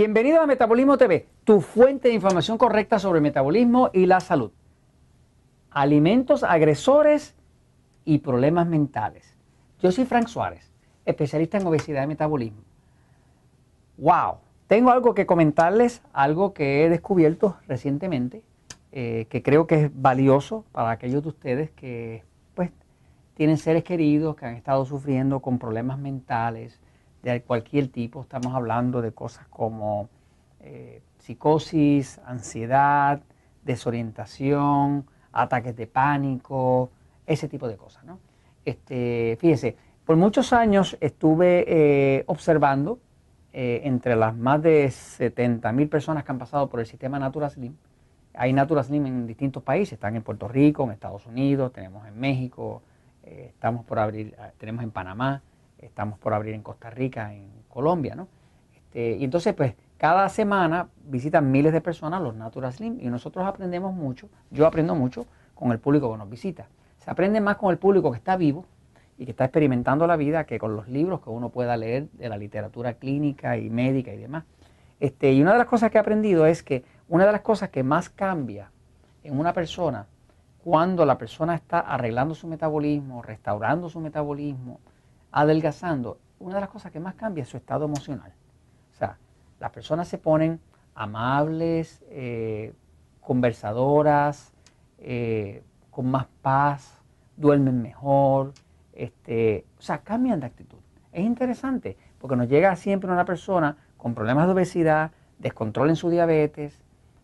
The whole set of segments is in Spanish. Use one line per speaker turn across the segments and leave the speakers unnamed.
Bienvenido a Metabolismo TV, tu fuente de información correcta sobre el metabolismo y la salud. Alimentos agresores y problemas mentales. Yo soy Frank Suárez, especialista en obesidad y metabolismo. ¡Wow! Tengo algo que comentarles, algo que he descubierto recientemente, eh, que creo que es valioso para aquellos de ustedes que pues, tienen seres queridos que han estado sufriendo con problemas mentales, de cualquier tipo. Estamos hablando de cosas como eh, psicosis, ansiedad, desorientación, ataques de pánico, ese tipo de cosas. ¿no? Este, fíjese, por muchos años estuve eh, observando eh, entre las más de 70 mil personas que han pasado por el sistema Natura Slim. Hay Natura Slim en distintos países, están en Puerto Rico, en Estados Unidos, tenemos en México, estamos por abrir, tenemos en Panamá estamos por abrir en Costa Rica, en Colombia, ¿no? Este, y entonces, pues, cada semana visitan miles de personas los Natural Slim y nosotros aprendemos mucho, yo aprendo mucho con el público que nos visita. Se aprende más con el público que está vivo y que está experimentando la vida que con los libros que uno pueda leer de la literatura clínica y médica y demás. Este, y una de las cosas que he aprendido es que una de las cosas que más cambia en una persona cuando la persona está arreglando su metabolismo, restaurando su metabolismo, adelgazando, una de las cosas que más cambia es su estado emocional. O sea, las personas se ponen amables, eh, conversadoras, eh, con más paz, duermen mejor, este, o sea, cambian de actitud. Es interesante porque nos llega siempre una persona con problemas de obesidad, descontrol en su diabetes,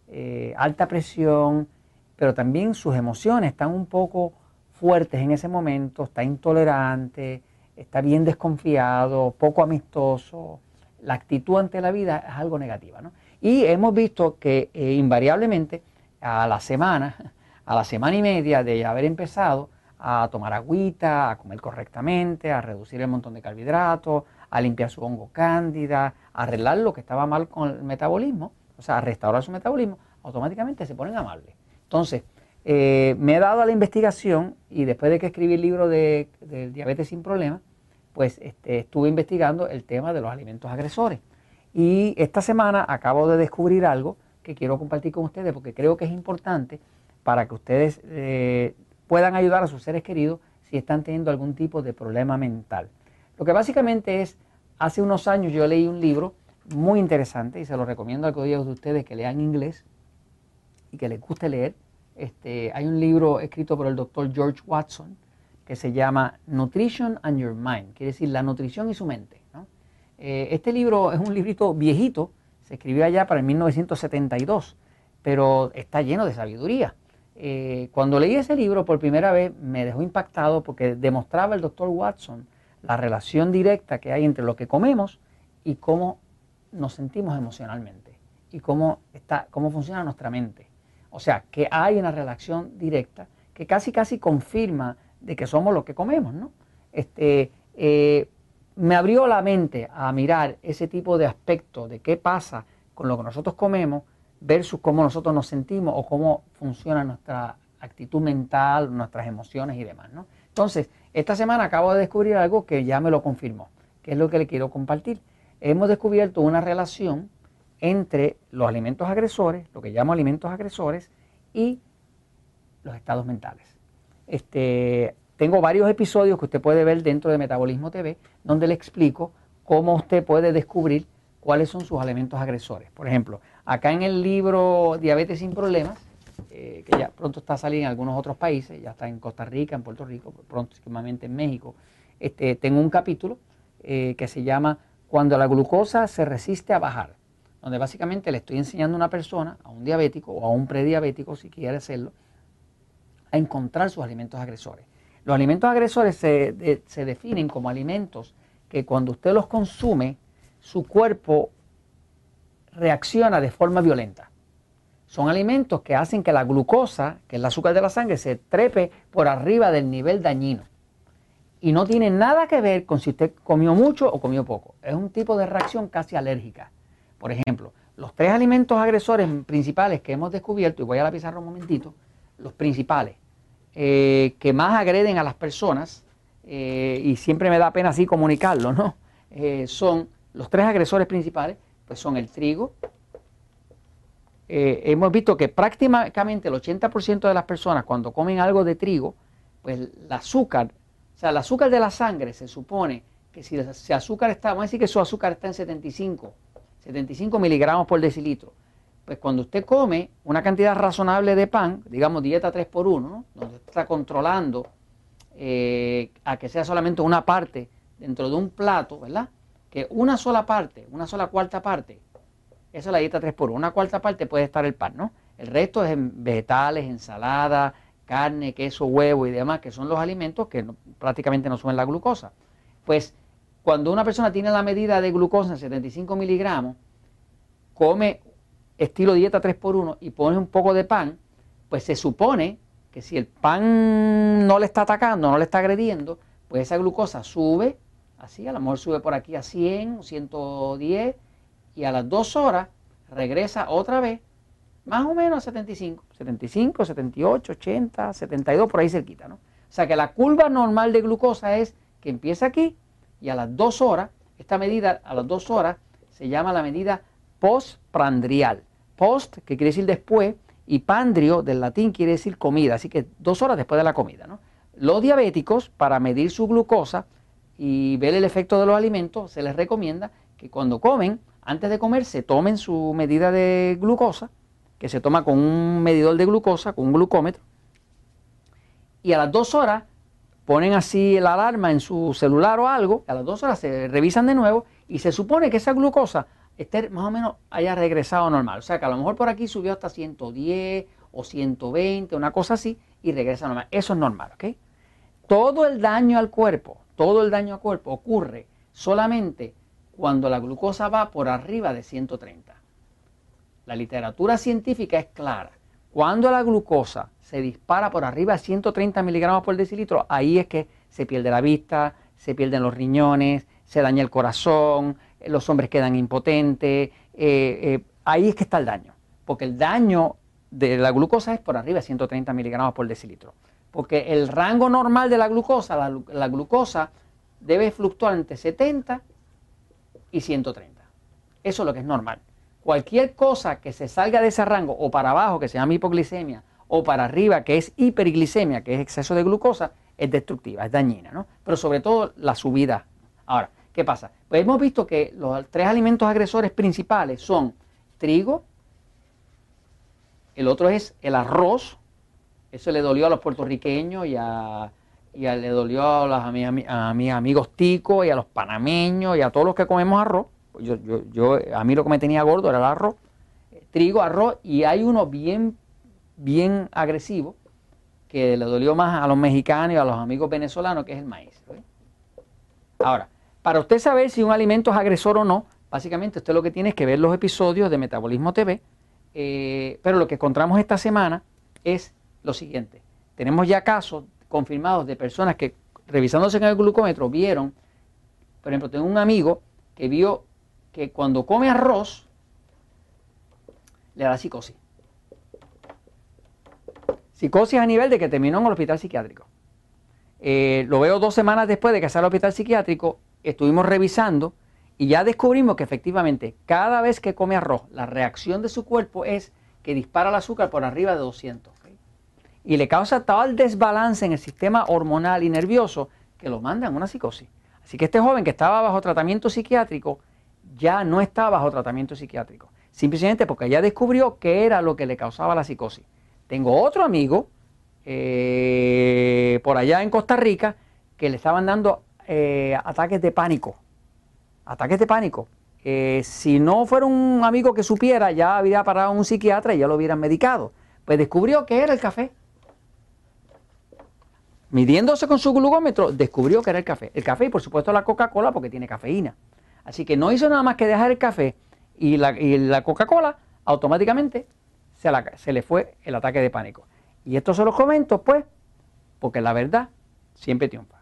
eh, alta presión, pero también sus emociones están un poco fuertes en ese momento, está intolerante, está bien desconfiado, poco amistoso, la actitud ante la vida es algo negativa. ¿no? Y hemos visto que eh, invariablemente a la semana, a la semana y media de haber empezado a tomar agüita, a comer correctamente, a reducir el montón de carbohidratos, a limpiar su hongo cándida, a arreglar lo que estaba mal con el metabolismo, o sea, a restaurar su metabolismo, automáticamente se ponen amables. Entonces, eh, me he dado a la investigación y después de que escribí el libro de, Diabetes sin Problemas, pues este, estuve investigando el tema de los alimentos agresores. Y esta semana acabo de descubrir algo que quiero compartir con ustedes porque creo que es importante para que ustedes eh, puedan ayudar a sus seres queridos si están teniendo algún tipo de problema mental. Lo que básicamente es, hace unos años yo leí un libro muy interesante y se lo recomiendo a aquellos de ustedes que lean inglés y que les guste leer, este, hay un libro escrito por el doctor George Watson que se llama Nutrition and Your Mind, quiere decir la nutrición y su mente. Eh, este libro es un librito viejito, se escribió allá para el 1972, pero está lleno de sabiduría. Eh, cuando leí ese libro por primera vez me dejó impactado porque demostraba el doctor Watson la relación directa que hay entre lo que comemos y cómo nos sentimos emocionalmente y cómo, está, cómo funciona nuestra mente. O sea, que hay una relación directa que casi casi confirma de que somos lo que comemos, ¿no? Este, eh, me abrió la mente a mirar ese tipo de aspectos de qué pasa con lo que nosotros comemos versus cómo nosotros nos sentimos o cómo funciona nuestra actitud mental, nuestras emociones y demás, ¿no? Entonces, esta semana acabo de descubrir algo que ya me lo confirmó, que es lo que le quiero compartir. Hemos descubierto una relación entre los alimentos agresores, lo que llamo alimentos agresores, y los estados mentales. Este, tengo varios episodios que usted puede ver dentro de Metabolismo TV, donde le explico cómo usted puede descubrir cuáles son sus alimentos agresores. Por ejemplo, acá en el libro Diabetes sin Problemas, eh, que ya pronto está saliendo en algunos otros países, ya está en Costa Rica, en Puerto Rico, próximamente en México, este, tengo un capítulo eh, que se llama Cuando la glucosa se resiste a bajar donde básicamente le estoy enseñando a una persona, a un diabético o a un prediabético, si quiere hacerlo, a encontrar sus alimentos agresores. Los alimentos agresores se, se definen como alimentos que cuando usted los consume, su cuerpo reacciona de forma violenta. Son alimentos que hacen que la glucosa, que es el azúcar de la sangre, se trepe por arriba del nivel dañino. Y no tiene nada que ver con si usted comió mucho o comió poco. Es un tipo de reacción casi alérgica. Por ejemplo, los tres alimentos agresores principales que hemos descubierto, y voy a la pizarra un momentito, los principales, eh, que más agreden a las personas, eh, y siempre me da pena así comunicarlo, ¿no? Eh, son los tres agresores principales, pues son el trigo. Hemos visto que prácticamente el 80% de las personas cuando comen algo de trigo, pues el azúcar, o sea, el azúcar de la sangre se supone que si el azúcar está, vamos a decir que su azúcar está en 75, 75 miligramos por decilitro, pues cuando usted come una cantidad razonable de pan, digamos dieta 3 por 1, donde está controlando eh, a que sea solamente una parte dentro de un plato, ¿verdad? Que una sola parte, una sola cuarta parte, eso es la dieta 3 por 1, una cuarta parte puede estar el pan, ¿no? El resto es en vegetales, ensalada, carne, queso, huevo y demás, que son los alimentos que prácticamente no suben la glucosa. Pues cuando una persona tiene la medida de glucosa en 75 miligramos, come estilo dieta 3 por 1 y pone un poco de pan, pues se supone que si el pan no le está atacando, no le está agrediendo, pues esa glucosa sube, así, a lo mejor sube por aquí a 100, 110, y a las 2 horas regresa otra vez, más o menos a 75, 75, 78, 80, 72, por ahí cerquita, ¿no? O sea que la curva normal de glucosa es que empieza aquí y a las 2 horas, esta medida a las 2 horas se llama la medida postprandial. Post, que quiere decir después, y pandrio del latín quiere decir comida, así que dos horas después de la comida. ¿no? Los diabéticos, para medir su glucosa y ver el efecto de los alimentos, se les recomienda que cuando comen, antes de comer, se tomen su medida de glucosa, que se toma con un medidor de glucosa, con un glucómetro, y a las dos horas ponen así la alarma en su celular o algo, a las dos horas se revisan de nuevo y se supone que esa glucosa esté más o menos haya regresado normal. O sea que a lo mejor por aquí subió hasta 110 o 120, una cosa así, y regresa normal. Eso es normal, ¿ok? Todo el daño al cuerpo, todo el daño al cuerpo ocurre solamente cuando la glucosa va por arriba de 130. La literatura científica es clara. Cuando la glucosa se dispara por arriba de 130 miligramos por decilitro, ahí es que se pierde la vista, se pierden los riñones, se daña el corazón, los hombres quedan impotentes. Eh, eh, ahí es que está el daño, porque el daño de la glucosa es por arriba de 130 miligramos por decilitro. Porque el rango normal de la glucosa, la glucosa debe fluctuar entre 70 y 130. Eso es lo que es normal. Cualquier cosa que se salga de ese rango o para abajo, que se llama hipoglicemia, o para arriba, que es hiperglicemia, que es exceso de glucosa, es destructiva, es dañina, ¿no? Pero sobre todo la subida. Ahora, ¿qué pasa? Pues hemos visto que los tres alimentos agresores principales son trigo, el otro es el arroz, eso le dolió a los puertorriqueños y a, le dolió a, los, a, mis amigos ticos y a los panameños y a todos los que comemos arroz. Yo, yo, yo, a mí lo que me tenía gordo era el arroz, trigo, arroz, y hay uno bien, bien agresivo que le dolió más a los mexicanos y a los amigos venezolanos, que es el maíz. Ahora, para usted saber si un alimento es agresor o no, básicamente usted lo que tiene es que ver los episodios de Metabolismo TV, eh, pero lo que encontramos esta semana es lo siguiente. Tenemos ya casos confirmados de personas que revisándose en el glucómetro vieron, por ejemplo, tengo un amigo que vio que cuando come arroz, le da psicosis. Psicosis a nivel de que terminó en el hospital psiquiátrico. Eh, lo veo dos semanas después de que sale al hospital psiquiátrico, estuvimos revisando y ya descubrimos que efectivamente cada vez que come arroz, la reacción de su cuerpo es que dispara el azúcar por arriba de 200. Y le causa tal desbalance en el sistema hormonal y nervioso que lo manda en una psicosis. Así que este joven que estaba bajo tratamiento psiquiátrico, ya no está bajo tratamiento psiquiátrico, simplemente porque ya descubrió qué era lo que le causaba la psicosis. Tengo otro amigo eh, por allá en Costa Rica que le estaban dando eh, ataques de pánico. Ataques de pánico. Eh, si no fuera un amigo que supiera, ya habría parado un psiquiatra y ya lo hubieran medicado. Pues descubrió que era el café. Midiéndose con su glucómetro, descubrió que era el café. El café y por supuesto la Coca-Cola porque tiene cafeína. Así que no hizo nada más que dejar el café y la, Coca-Cola, automáticamente se, se, le fue el ataque de pánico. Y esto se los comento, pues, porque la verdad siempre triunfa.